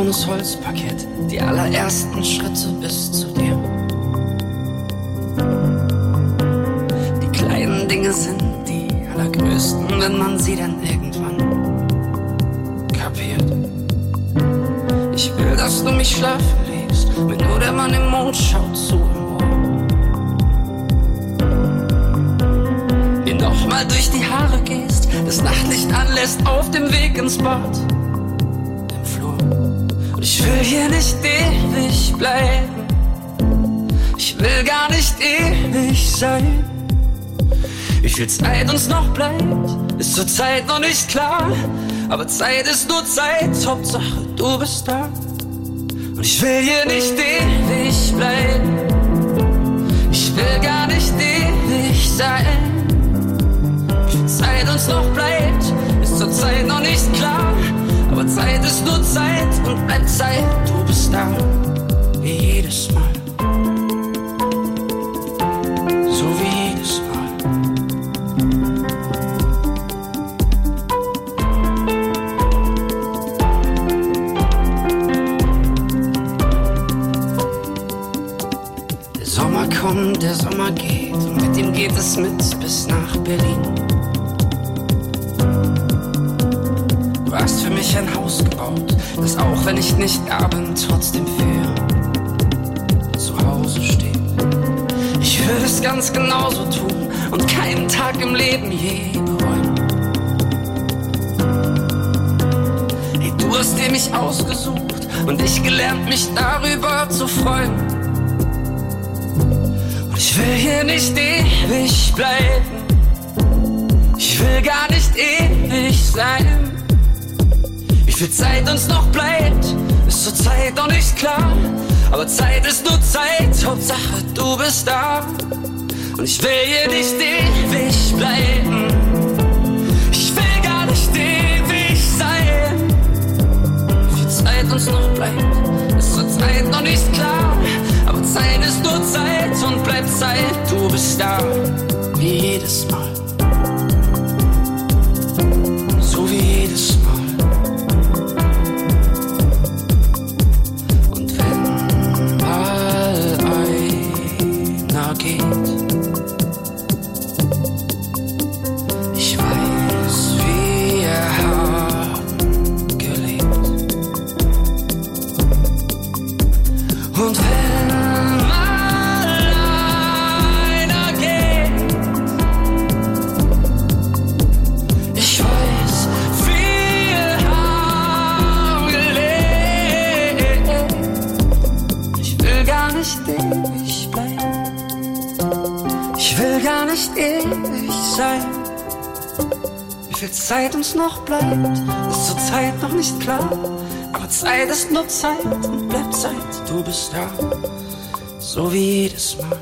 grünes Holzparkett, die allerersten Schritte bis zu dir. Die kleinen Dinge sind die allergrößten, wenn man sie dann irgendwann kapiert. Ich will, dass du mich schlafen legst, wenn nur der Mann im Mond schaut zu im Ohr. Mir nochmal durch die Haare gehst, das Nachtlicht anlässt auf dem Weg ins Bad. Ich will hier nicht ewig bleiben. Ich will gar nicht ewig sein. Wie viel Zeit uns noch bleibt, ist zur Zeit noch nicht klar. Aber Zeit ist nur Zeit, Hauptsache du bist da. Und ich will hier nicht ewig bleiben. Ich will gar nicht ewig Zeit, du bist da. Wie jedes Mal. So wie jedes Mal. Der Sommer kommt, der Sommer geht und mit ihm geht es mit bis nach Berlin. Mich ein Haus gebaut, das auch wenn ich nicht da bin, trotzdem für zu Hause steht. Ich würde es ganz genauso tun und keinen Tag im Leben je bereuen. Hey, du hast dir mich ausgesucht und ich gelernt, mich darüber zu freuen. Und ich will hier nicht ewig bleiben. Ich will gar nicht ewig sein. Viel Zeit uns noch bleibt, ist zur Zeit noch nicht klar. Aber Zeit ist nur Zeit, Hauptsache du bist da. Und ich will hier nicht ewig bleiben. Ich will gar nicht ewig sein. Wie viel Zeit uns noch bleibt, ist zur Zeit noch nicht klar. Aber Zeit ist nur Zeit und bleibt Zeit, du bist da. Wie jedes Mal. Ich will gar nicht ewig sein. Wie viel Zeit uns noch bleibt, ist zur Zeit noch nicht klar. Aber Zeit ist nur Zeit und bleibt Zeit, du bist da. So wie jedes Mal.